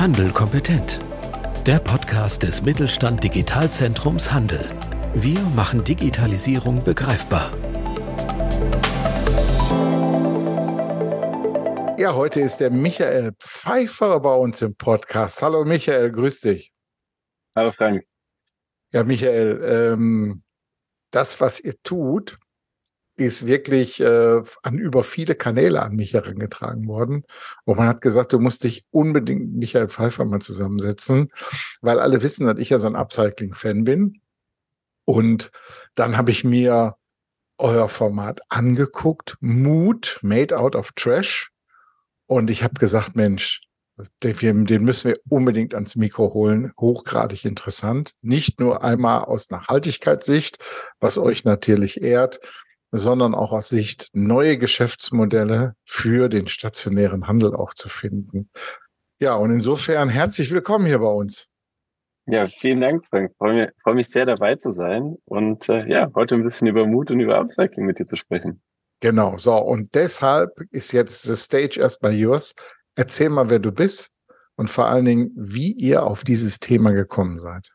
Handel kompetent. Der Podcast des Mittelstand Digitalzentrums Handel. Wir machen Digitalisierung begreifbar. Ja, heute ist der Michael Pfeiffer bei uns im Podcast. Hallo Michael, grüß dich. Hallo Frank. Ja, Michael, ähm, das, was ihr tut, ist wirklich äh, an über viele Kanäle an mich herangetragen worden. Und man hat gesagt, du musst dich unbedingt Michael Pfeiffer mal zusammensetzen, weil alle wissen, dass ich ja so ein Upcycling-Fan bin. Und dann habe ich mir euer Format angeguckt, Mood, Made Out of Trash. Und ich habe gesagt, Mensch, den müssen wir unbedingt ans Mikro holen. Hochgradig interessant. Nicht nur einmal aus Nachhaltigkeitssicht, was euch natürlich ehrt, sondern auch aus Sicht neue Geschäftsmodelle für den stationären Handel auch zu finden. Ja, und insofern herzlich willkommen hier bei uns. Ja, vielen Dank, Frank. Freue mich, freue mich sehr dabei zu sein und äh, ja, heute ein bisschen über Mut und über Upcycling mit dir zu sprechen. Genau, so und deshalb ist jetzt the stage erstmal yours. Erzähl mal, wer du bist und vor allen Dingen, wie ihr auf dieses Thema gekommen seid.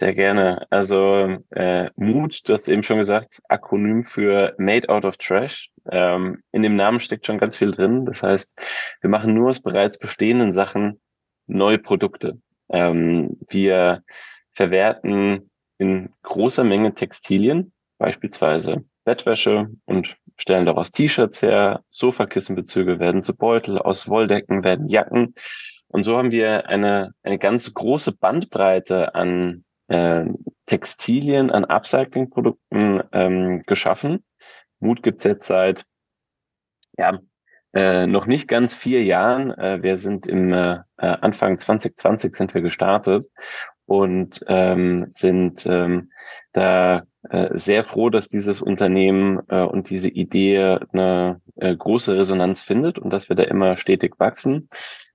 Sehr gerne. Also äh, Mut, du hast eben schon gesagt, Akronym für Made Out of Trash. Ähm, in dem Namen steckt schon ganz viel drin. Das heißt, wir machen nur aus bereits bestehenden Sachen neue Produkte. Ähm, wir verwerten in großer Menge Textilien, beispielsweise Bettwäsche und stellen daraus T-Shirts her, Sofakissenbezüge werden zu Beutel, aus Wolldecken werden Jacken. Und so haben wir eine, eine ganz große Bandbreite an äh, Textilien, an Upcycling-Produkten ähm, geschaffen. Mut gibt's jetzt seit ja, äh, noch nicht ganz vier Jahren. Äh, wir sind im äh, Anfang 2020 sind wir gestartet und ähm, sind ähm, da äh, sehr froh, dass dieses Unternehmen äh, und diese Idee eine äh, große Resonanz findet und dass wir da immer stetig wachsen.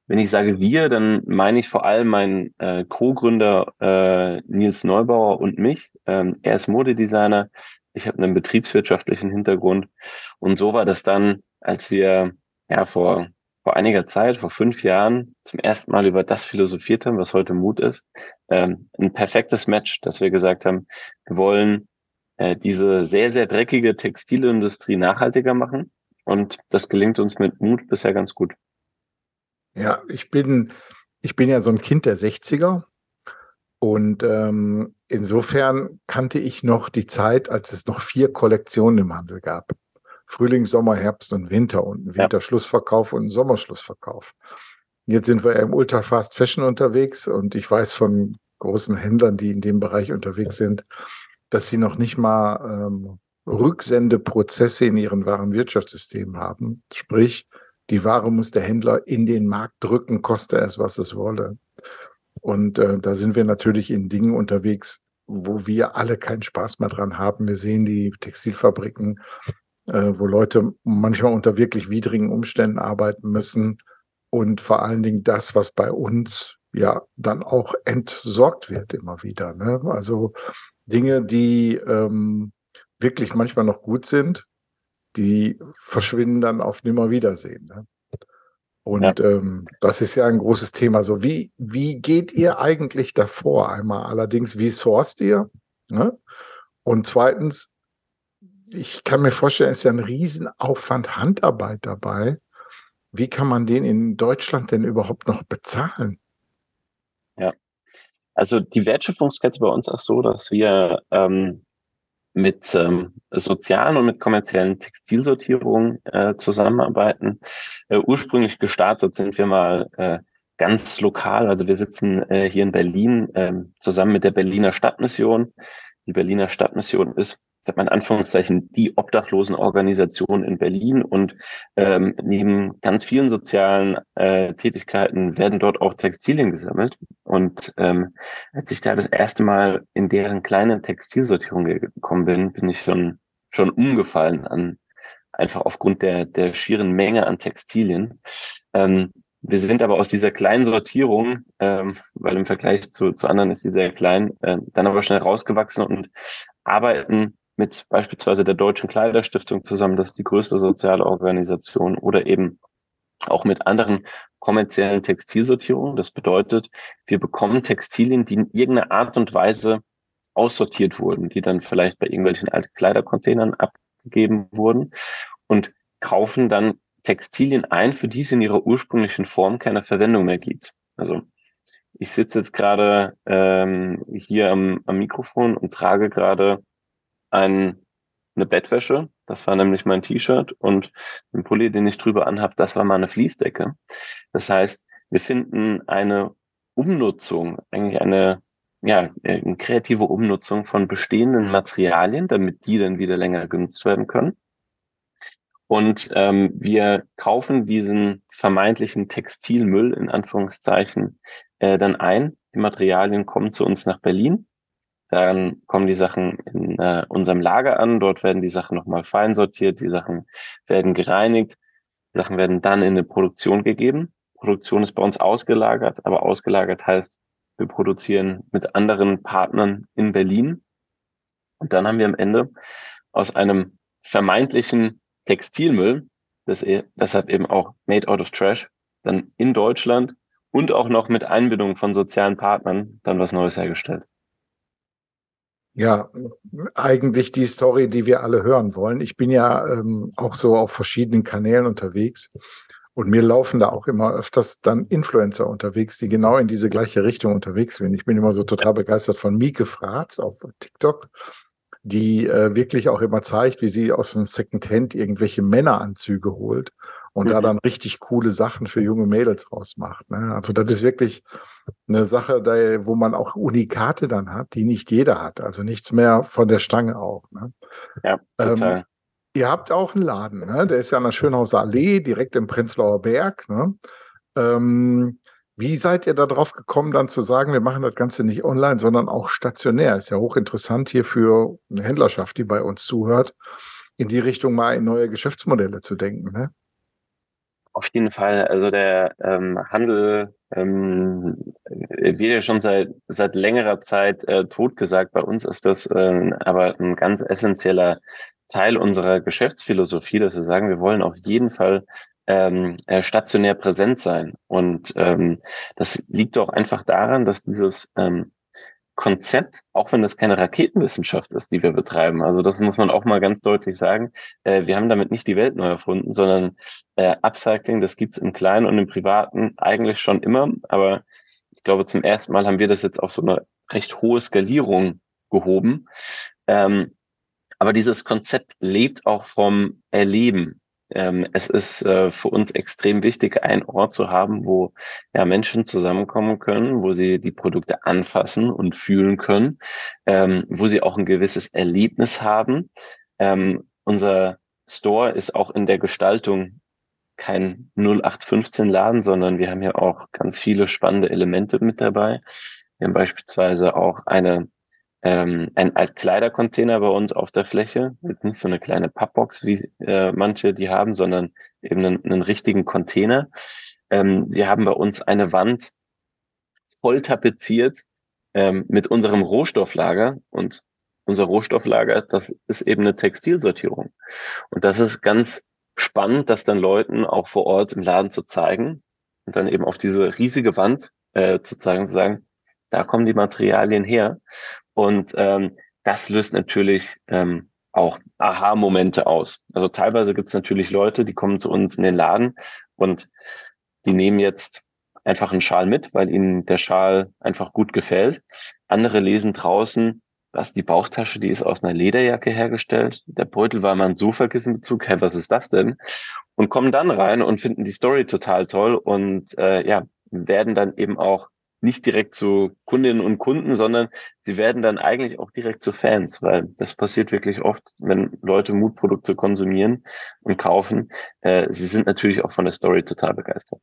Wenn ich sage wir, dann meine ich vor allem meinen äh, Co-Gründer äh, Nils Neubauer und mich. Ähm, er ist Modedesigner, ich habe einen betriebswirtschaftlichen Hintergrund und so war das dann, als wir ja vor vor einiger Zeit, vor fünf Jahren, zum ersten Mal über das philosophiert haben, was heute Mut ist. Ähm, ein perfektes Match, dass wir gesagt haben, wir wollen äh, diese sehr, sehr dreckige Textilindustrie nachhaltiger machen. Und das gelingt uns mit Mut bisher ganz gut. Ja, ich bin, ich bin ja so ein Kind der 60er. Und ähm, insofern kannte ich noch die Zeit, als es noch vier Kollektionen im Handel gab. Frühling, Sommer, Herbst und Winter und einen Winterschlussverkauf und einen Sommerschlussverkauf. Jetzt sind wir im Ultra Fast Fashion unterwegs und ich weiß von großen Händlern, die in dem Bereich unterwegs sind, dass sie noch nicht mal ähm, Rücksendeprozesse in ihren Warenwirtschaftssystemen haben. Sprich, die Ware muss der Händler in den Markt drücken, koste es, was es wolle. Und äh, da sind wir natürlich in Dingen unterwegs, wo wir alle keinen Spaß mehr dran haben. Wir sehen die Textilfabriken, äh, wo Leute manchmal unter wirklich widrigen Umständen arbeiten müssen. Und vor allen Dingen das, was bei uns ja dann auch entsorgt wird immer wieder. Ne? Also Dinge, die ähm, wirklich manchmal noch gut sind, die verschwinden dann auf Nimmerwiedersehen. Ne? Und ja. ähm, das ist ja ein großes Thema. So, wie, wie geht ihr eigentlich davor? Einmal allerdings, wie sourced ihr? Ne? Und zweitens, ich kann mir vorstellen, es ist ja ein Riesenaufwand Handarbeit dabei. Wie kann man den in Deutschland denn überhaupt noch bezahlen? Ja, also die Wertschöpfungskette bei uns ist so, dass wir ähm, mit ähm, sozialen und mit kommerziellen Textilsortierungen äh, zusammenarbeiten. Äh, ursprünglich gestartet sind wir mal äh, ganz lokal, also wir sitzen äh, hier in Berlin äh, zusammen mit der Berliner Stadtmission. Die Berliner Stadtmission ist sagt man in Anführungszeichen, die Obdachlosenorganisation in Berlin und ähm, neben ganz vielen sozialen äh, Tätigkeiten werden dort auch Textilien gesammelt. Und ähm, als ich da das erste Mal in deren kleine Textilsortierung gekommen bin, bin ich schon, schon umgefallen an einfach aufgrund der, der schieren Menge an Textilien. Ähm, wir sind aber aus dieser kleinen Sortierung, ähm, weil im Vergleich zu, zu anderen ist sie sehr klein, äh, dann aber schnell rausgewachsen und arbeiten mit beispielsweise der Deutschen Kleiderstiftung zusammen, das ist die größte soziale Organisation, oder eben auch mit anderen kommerziellen Textilsortierung. Das bedeutet, wir bekommen Textilien, die in irgendeiner Art und Weise aussortiert wurden, die dann vielleicht bei irgendwelchen alten Kleidercontainern abgegeben wurden und kaufen dann Textilien ein, für die es in ihrer ursprünglichen Form keine Verwendung mehr gibt. Also ich sitze jetzt gerade ähm, hier am, am Mikrofon und trage gerade ein, eine Bettwäsche. Das war nämlich mein T-Shirt und ein Pulli, den ich drüber anhab, das war meine Fließdecke. Das heißt, wir finden eine Umnutzung, eigentlich eine, ja, eine kreative Umnutzung von bestehenden Materialien, damit die dann wieder länger genutzt werden können. Und ähm, wir kaufen diesen vermeintlichen Textilmüll in Anführungszeichen äh, dann ein. Die Materialien kommen zu uns nach Berlin. Dann kommen die Sachen in äh, unserem Lager an. Dort werden die Sachen nochmal fein sortiert. Die Sachen werden gereinigt. Die Sachen werden dann in eine Produktion gegeben. Produktion ist bei uns ausgelagert, aber ausgelagert heißt, wir produzieren mit anderen Partnern in Berlin. Und dann haben wir am Ende aus einem vermeintlichen Textilmüll, das e deshalb eben auch Made Out of Trash, dann in Deutschland und auch noch mit Einbindung von sozialen Partnern dann was Neues hergestellt. Ja, eigentlich die Story, die wir alle hören wollen. Ich bin ja ähm, auch so auf verschiedenen Kanälen unterwegs und mir laufen da auch immer öfters dann Influencer unterwegs, die genau in diese gleiche Richtung unterwegs sind. Ich bin immer so total begeistert von Mieke Fratz auf TikTok die äh, wirklich auch immer zeigt, wie sie aus dem Secondhand irgendwelche Männeranzüge holt und mhm. da dann richtig coole Sachen für junge Mädels rausmacht. Ne? Also das ist wirklich eine Sache, da, wo man auch Unikate dann hat, die nicht jeder hat. Also nichts mehr von der Stange auch. Ne? Ja, total. Ähm, ihr habt auch einen Laden, ne? der ist ja an der Schönhauser Allee, direkt im Prenzlauer Berg. Ne? Ähm, wie seid ihr darauf gekommen, dann zu sagen, wir machen das Ganze nicht online, sondern auch stationär? Ist ja hochinteressant hier für eine Händlerschaft, die bei uns zuhört, in die Richtung mal in neue Geschäftsmodelle zu denken. Ne? Auf jeden Fall. Also der ähm, Handel ähm, wird ja schon seit seit längerer Zeit äh, totgesagt. Bei uns ist das äh, aber ein ganz essentieller Teil unserer Geschäftsphilosophie, dass wir sagen, wir wollen auf jeden Fall ähm, äh, stationär präsent sein. Und ähm, das liegt auch einfach daran, dass dieses ähm, Konzept, auch wenn das keine Raketenwissenschaft ist, die wir betreiben, also das muss man auch mal ganz deutlich sagen, äh, wir haben damit nicht die Welt neu erfunden, sondern äh, Upcycling, das gibt's im Kleinen und im Privaten eigentlich schon immer, aber ich glaube, zum ersten Mal haben wir das jetzt auf so eine recht hohe Skalierung gehoben. Ähm, aber dieses Konzept lebt auch vom Erleben ähm, es ist äh, für uns extrem wichtig, einen Ort zu haben, wo ja, Menschen zusammenkommen können, wo sie die Produkte anfassen und fühlen können, ähm, wo sie auch ein gewisses Erlebnis haben. Ähm, unser Store ist auch in der Gestaltung kein 0815 Laden, sondern wir haben ja auch ganz viele spannende Elemente mit dabei. Wir haben beispielsweise auch eine ähm, ein Altkleidercontainer bei uns auf der Fläche. Jetzt nicht so eine kleine Pappbox, wie äh, manche die haben, sondern eben einen, einen richtigen Container. Ähm, wir haben bei uns eine Wand voll tapeziert ähm, mit unserem Rohstofflager und unser Rohstofflager, das ist eben eine Textilsortierung. Und das ist ganz spannend, das dann Leuten auch vor Ort im Laden zu zeigen und dann eben auf diese riesige Wand äh, zu zeigen, zu sagen, da kommen die Materialien her. Und ähm, das löst natürlich ähm, auch Aha-Momente aus. Also teilweise gibt es natürlich Leute, die kommen zu uns in den Laden und die nehmen jetzt einfach einen Schal mit, weil ihnen der Schal einfach gut gefällt. Andere lesen draußen, was die Bauchtasche, die ist aus einer Lederjacke hergestellt. Der Beutel war mal ein Sofakissenbezug. Hey, was ist das denn? Und kommen dann rein und finden die Story total toll und äh, ja, werden dann eben auch nicht direkt zu Kundinnen und Kunden, sondern sie werden dann eigentlich auch direkt zu Fans, weil das passiert wirklich oft, wenn Leute Mutprodukte konsumieren und kaufen. Äh, sie sind natürlich auch von der Story total begeistert.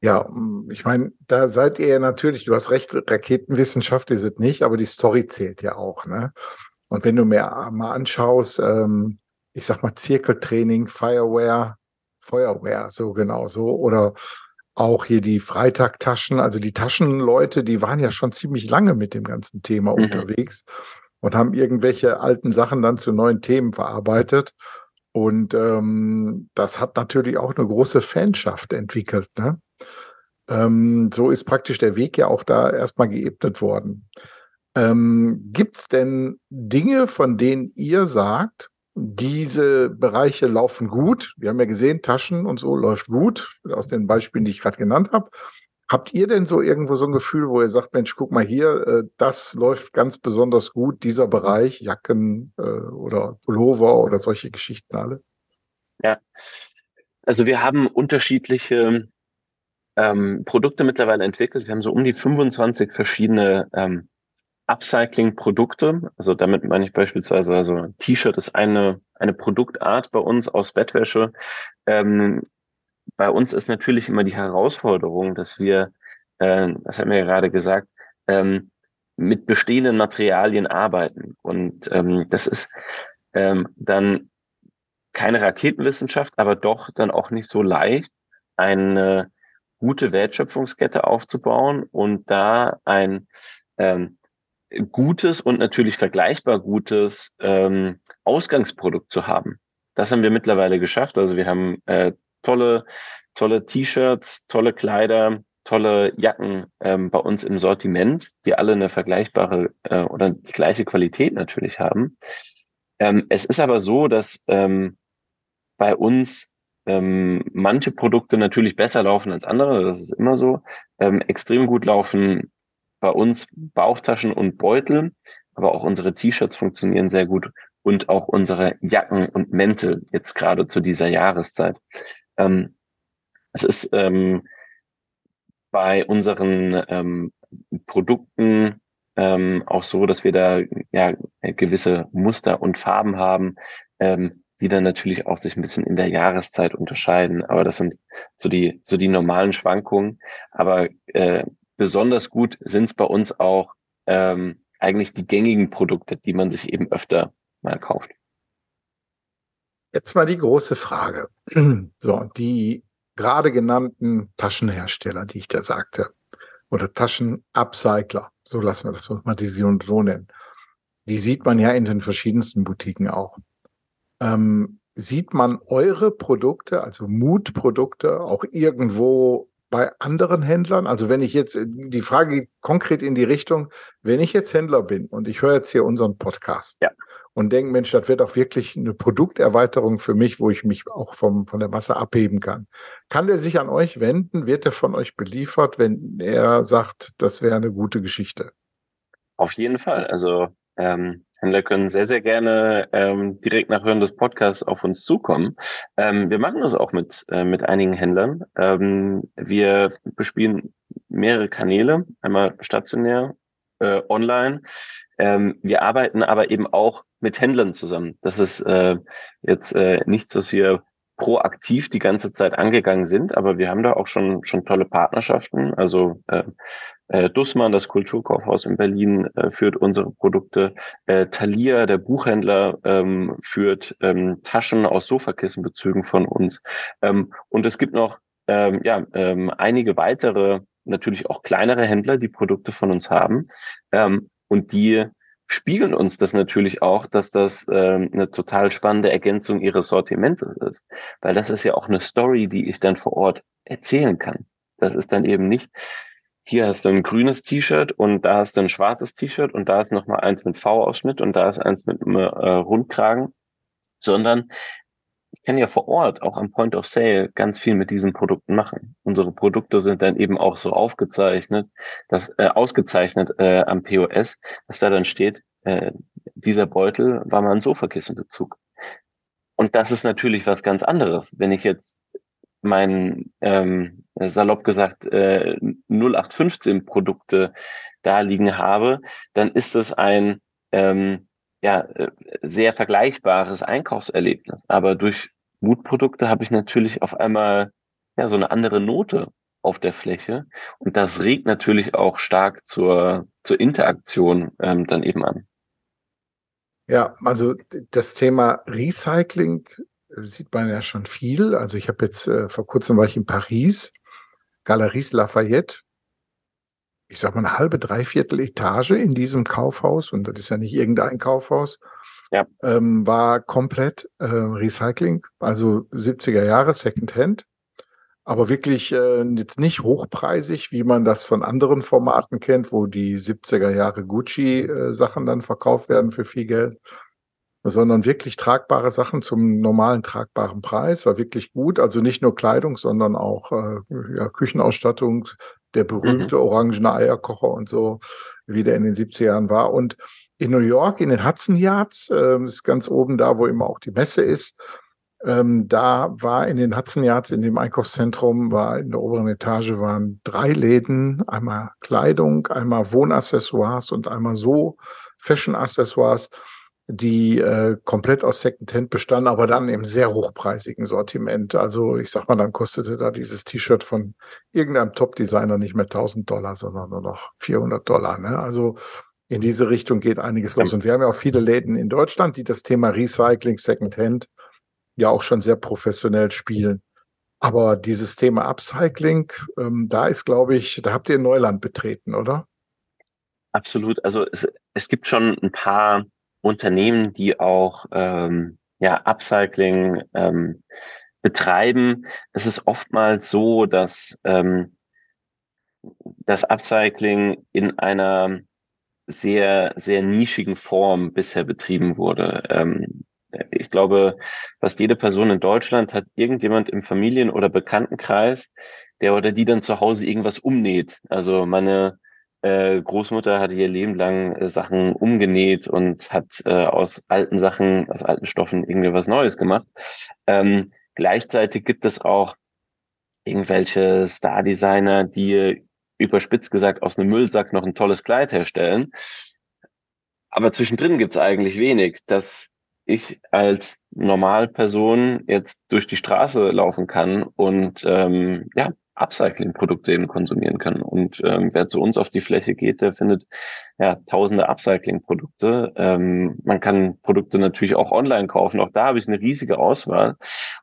Ja, ich meine, da seid ihr natürlich, du hast recht, Raketenwissenschaft ist es nicht, aber die Story zählt ja auch. Ne? Und wenn du mir mal anschaust, ähm, ich sag mal Zirkeltraining, Fireware, Feuerwehr, so genau so, oder auch hier die Freitagtaschen, also die Taschenleute, die waren ja schon ziemlich lange mit dem ganzen Thema mhm. unterwegs und haben irgendwelche alten Sachen dann zu neuen Themen verarbeitet. Und ähm, das hat natürlich auch eine große Fanschaft entwickelt. Ne? Ähm, so ist praktisch der Weg ja auch da erstmal geebnet worden. Ähm, Gibt es denn Dinge, von denen ihr sagt, diese Bereiche laufen gut? Wir haben ja gesehen, Taschen und so läuft gut, aus den Beispielen, die ich gerade genannt habe. Habt ihr denn so irgendwo so ein Gefühl, wo ihr sagt, Mensch, guck mal hier, äh, das läuft ganz besonders gut, dieser Bereich, Jacken äh, oder Pullover oder solche Geschichten alle? Ja, also wir haben unterschiedliche ähm, Produkte mittlerweile entwickelt. Wir haben so um die 25 verschiedene ähm, Upcycling-Produkte. Also damit meine ich beispielsweise, also T-Shirt ist eine, eine Produktart bei uns aus Bettwäsche. Ähm, bei uns ist natürlich immer die Herausforderung, dass wir, äh, das haben wir ja gerade gesagt, ähm, mit bestehenden Materialien arbeiten. Und ähm, das ist ähm, dann keine Raketenwissenschaft, aber doch dann auch nicht so leicht, eine gute Wertschöpfungskette aufzubauen und da ein ähm, gutes und natürlich vergleichbar gutes ähm, Ausgangsprodukt zu haben. Das haben wir mittlerweile geschafft. Also wir haben äh, tolle, tolle T-Shirts, tolle Kleider, tolle Jacken ähm, bei uns im Sortiment, die alle eine vergleichbare äh, oder die gleiche Qualität natürlich haben. Ähm, es ist aber so, dass ähm, bei uns ähm, manche Produkte natürlich besser laufen als andere, das ist immer so. Ähm, extrem gut laufen bei uns Bauchtaschen und Beutel, aber auch unsere T-Shirts funktionieren sehr gut und auch unsere Jacken und Mäntel jetzt gerade zu dieser Jahreszeit. Ähm, es ist ähm, bei unseren ähm, Produkten ähm, auch so, dass wir da ja gewisse Muster und Farben haben, ähm, die dann natürlich auch sich ein bisschen in der Jahreszeit unterscheiden. Aber das sind so die so die normalen Schwankungen. Aber äh, besonders gut sind es bei uns auch ähm, eigentlich die gängigen Produkte, die man sich eben öfter mal kauft. Jetzt mal die große Frage. So, die gerade genannten Taschenhersteller, die ich da sagte, oder Taschenupcycler, so lassen wir das mal die so nennen. Die sieht man ja in den verschiedensten Boutiquen auch. Ähm, sieht man eure Produkte, also Mutprodukte, auch irgendwo bei anderen Händlern? Also wenn ich jetzt, die Frage geht konkret in die Richtung, wenn ich jetzt Händler bin und ich höre jetzt hier unseren Podcast ja. und denke, Mensch, das wird auch wirklich eine Produkterweiterung für mich, wo ich mich auch vom, von der Masse abheben kann. Kann der sich an euch wenden? Wird er von euch beliefert, wenn er sagt, das wäre eine gute Geschichte? Auf jeden Fall. Also ähm, Händler können sehr, sehr gerne ähm, direkt nach Hören des Podcasts auf uns zukommen. Ähm, wir machen das auch mit, äh, mit einigen Händlern. Ähm, wir bespielen mehrere Kanäle, einmal stationär, äh, online. Ähm, wir arbeiten aber eben auch mit Händlern zusammen. Das ist äh, jetzt äh, nichts, was wir proaktiv die ganze Zeit angegangen sind, aber wir haben da auch schon schon tolle Partnerschaften. Also äh, äh, Dussmann, das Kulturkaufhaus in Berlin, äh, führt unsere Produkte. Äh, Thalia, der Buchhändler, ähm, führt ähm, Taschen aus Sofakissenbezügen von uns. Ähm, und es gibt noch ähm, ja, ähm, einige weitere, natürlich auch kleinere Händler, die Produkte von uns haben. Ähm, und die spiegeln uns das natürlich auch, dass das ähm, eine total spannende Ergänzung ihres Sortimentes ist. Weil das ist ja auch eine Story, die ich dann vor Ort erzählen kann. Das ist dann eben nicht, hier hast du ein grünes T-Shirt und da hast du ein schwarzes T-Shirt und da ist nochmal eins mit V-Ausschnitt und da ist eins mit äh, Rundkragen, sondern ich kann ja vor Ort auch am Point of Sale ganz viel mit diesen Produkten machen. Unsere Produkte sind dann eben auch so aufgezeichnet, dass äh, ausgezeichnet äh, am POS, dass da dann steht, äh, dieser Beutel war mal ein Sofakissenbezug. Und das ist natürlich was ganz anderes. Wenn ich jetzt mein ähm, salopp gesagt äh, 0815 Produkte da liegen habe, dann ist es ein ähm, ja, äh, sehr vergleichbares Einkaufserlebnis. Aber durch Mutprodukte habe ich natürlich auf einmal ja so eine andere Note auf der Fläche und das regt natürlich auch stark zur zur Interaktion ähm, dann eben an. Ja, also das Thema Recycling sieht man ja schon viel. Also ich habe jetzt äh, vor kurzem war ich in Paris, Galeries Lafayette. Ich sag mal eine halbe, dreiviertel Etage in diesem Kaufhaus und das ist ja nicht irgendein Kaufhaus. Ja. Ähm, war komplett äh, Recycling, also 70er Jahre Secondhand. aber wirklich äh, jetzt nicht hochpreisig, wie man das von anderen Formaten kennt, wo die 70er Jahre Gucci-Sachen äh, dann verkauft werden für viel Geld, sondern wirklich tragbare Sachen zum normalen tragbaren Preis, war wirklich gut. Also nicht nur Kleidung, sondern auch äh, ja, Küchenausstattung, der berühmte mhm. orangene Eierkocher und so, wie der in den 70er Jahren war. Und in New York, in den Hudson Yards, äh, ist ganz oben da, wo immer auch die Messe ist, ähm, da war in den Hudson Yards, in dem Einkaufszentrum, war in der oberen Etage waren drei Läden, einmal Kleidung, einmal Wohnaccessoires und einmal so Fashion-Accessoires, die äh, komplett aus Secondhand bestanden, aber dann im sehr hochpreisigen Sortiment. Also ich sag mal, dann kostete da dieses T-Shirt von irgendeinem Top-Designer nicht mehr 1000 Dollar, sondern nur noch 400 Dollar. Ne? Also in diese Richtung geht einiges los. Und wir haben ja auch viele Läden in Deutschland, die das Thema Recycling, Secondhand ja auch schon sehr professionell spielen. Aber dieses Thema Upcycling, ähm, da ist, glaube ich, da habt ihr Neuland betreten, oder? Absolut. Also es, es gibt schon ein paar Unternehmen, die auch ähm, ja, Upcycling ähm, betreiben. Es ist oftmals so, dass ähm, das Upcycling in einer sehr, sehr nischigen Form bisher betrieben wurde. Ähm, ich glaube, fast jede Person in Deutschland hat irgendjemand im Familien- oder Bekanntenkreis, der oder die dann zu Hause irgendwas umnäht. Also meine äh, Großmutter hatte ihr Leben lang äh, Sachen umgenäht und hat äh, aus alten Sachen, aus alten Stoffen irgendwie was Neues gemacht. Ähm, gleichzeitig gibt es auch irgendwelche Star-Designer, die überspitzt gesagt aus einem Müllsack noch ein tolles Kleid herstellen. Aber zwischendrin gibt es eigentlich wenig. Das ich als Normalperson jetzt durch die Straße laufen kann und ähm, ja, Upcycling-Produkte eben konsumieren kann. Und ähm, wer zu uns auf die Fläche geht, der findet ja tausende Upcycling-Produkte. Ähm, man kann Produkte natürlich auch online kaufen. Auch da habe ich eine riesige Auswahl.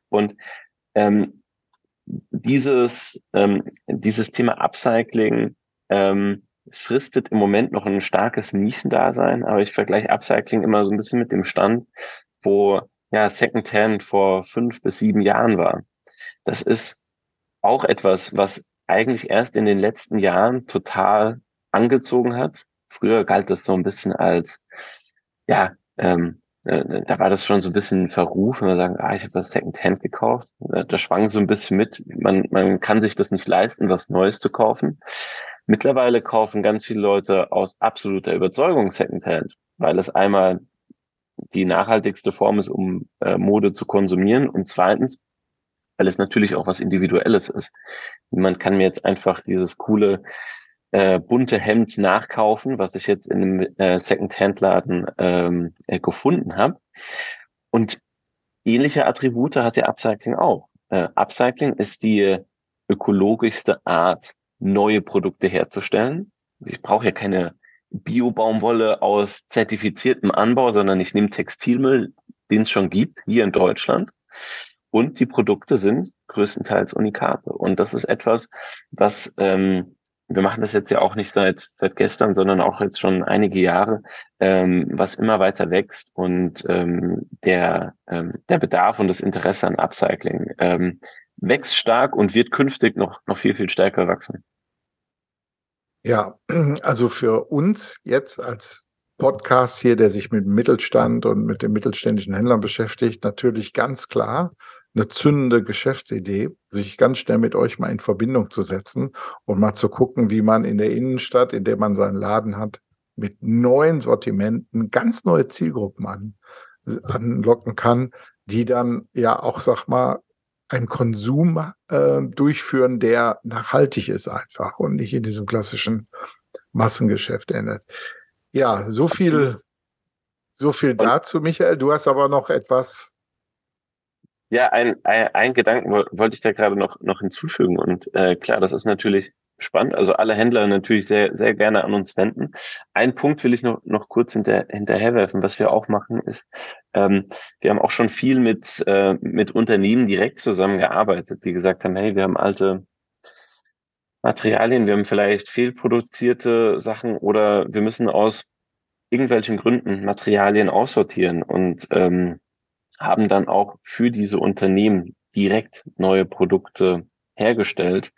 Und ähm, dieses, ähm, dieses Thema Upcycling ähm, fristet im Moment noch ein starkes Nischendasein, aber ich vergleiche Upcycling immer so ein bisschen mit dem Stand, wo ja Secondhand vor fünf bis sieben Jahren war. Das ist auch etwas, was eigentlich erst in den letzten Jahren total angezogen hat. Früher galt das so ein bisschen als, ja, ähm, äh, da war das schon so ein bisschen verrufen, man sagen, ah, ich habe das Secondhand gekauft. Da schwang so ein bisschen mit, man, man kann sich das nicht leisten, was Neues zu kaufen. Mittlerweile kaufen ganz viele Leute aus absoluter Überzeugung Secondhand, weil es einmal die nachhaltigste Form ist, um äh, Mode zu konsumieren und zweitens, weil es natürlich auch was Individuelles ist. Man kann mir jetzt einfach dieses coole äh, bunte Hemd nachkaufen, was ich jetzt in einem äh, Second-Hand-Laden ähm, äh, gefunden habe. Und ähnliche Attribute hat der Upcycling auch. Äh, Upcycling ist die ökologischste Art, neue Produkte herzustellen. Ich brauche ja keine Bio-Baumwolle aus zertifiziertem Anbau, sondern ich nehme Textilmüll, den es schon gibt, hier in Deutschland. Und die Produkte sind größtenteils Unikate. Und das ist etwas, was ähm, wir machen das jetzt ja auch nicht seit seit gestern, sondern auch jetzt schon einige Jahre, ähm, was immer weiter wächst und ähm, der ähm, der Bedarf und das Interesse an Upcycling ähm, wächst stark und wird künftig noch, noch viel, viel stärker wachsen. Ja, also für uns jetzt als Podcast hier, der sich mit Mittelstand und mit den mittelständischen Händlern beschäftigt, natürlich ganz klar eine zündende Geschäftsidee, sich ganz schnell mit euch mal in Verbindung zu setzen und mal zu gucken, wie man in der Innenstadt, in der man seinen Laden hat, mit neuen Sortimenten ganz neue Zielgruppen an, anlocken kann, die dann ja auch, sag mal, einen Konsum äh, durchführen, der nachhaltig ist einfach und nicht in diesem klassischen Massengeschäft endet. Ja, so viel, so viel dazu, Michael. Du hast aber noch etwas. Ja, ein, ein, ein Gedanken wollte ich da gerade noch, noch hinzufügen. Und äh, klar, das ist natürlich spannend. Also alle Händler natürlich sehr, sehr gerne an uns wenden. Ein Punkt will ich noch, noch kurz hinter, hinterherwerfen. Was wir auch machen ist, ähm, wir haben auch schon viel mit, äh, mit Unternehmen direkt zusammengearbeitet, die gesagt haben, hey, wir haben alte Materialien, wir haben vielleicht fehlproduzierte Sachen oder wir müssen aus irgendwelchen Gründen Materialien aussortieren und ähm, haben dann auch für diese Unternehmen direkt neue Produkte hergestellt.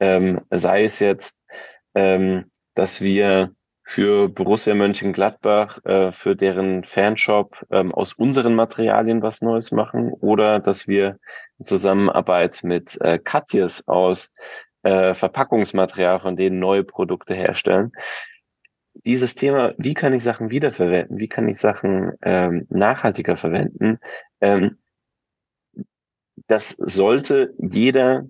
Ähm, sei es jetzt, ähm, dass wir für Borussia Mönchengladbach, äh, für deren Fanshop ähm, aus unseren Materialien was Neues machen oder dass wir in Zusammenarbeit mit äh, Katjes aus äh, Verpackungsmaterial von denen neue Produkte herstellen. Dieses Thema, wie kann ich Sachen wiederverwenden, wie kann ich Sachen ähm, nachhaltiger verwenden, ähm, das sollte jeder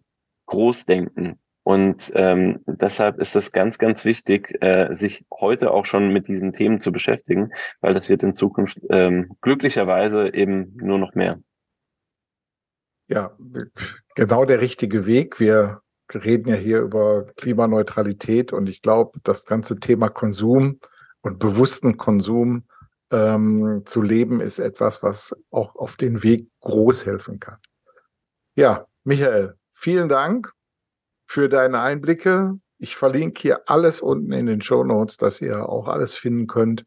groß denken. Und ähm, deshalb ist es ganz, ganz wichtig, äh, sich heute auch schon mit diesen Themen zu beschäftigen, weil das wird in Zukunft ähm, glücklicherweise eben nur noch mehr. Ja, genau der richtige Weg. Wir reden ja hier über Klimaneutralität und ich glaube, das ganze Thema Konsum und bewussten Konsum ähm, zu leben ist etwas, was auch auf den Weg groß helfen kann. Ja, Michael, vielen Dank für deine Einblicke. Ich verlinke hier alles unten in den Show Notes, dass ihr auch alles finden könnt,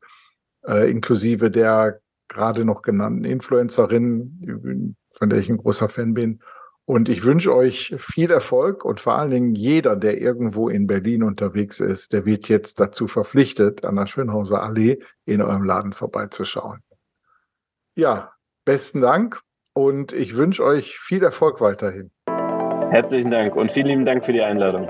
äh, inklusive der gerade noch genannten Influencerin, von der ich ein großer Fan bin. Und ich wünsche euch viel Erfolg und vor allen Dingen jeder, der irgendwo in Berlin unterwegs ist, der wird jetzt dazu verpflichtet, an der Schönhauser Allee in eurem Laden vorbeizuschauen. Ja, besten Dank und ich wünsche euch viel Erfolg weiterhin. Herzlichen Dank und vielen lieben Dank für die Einladung.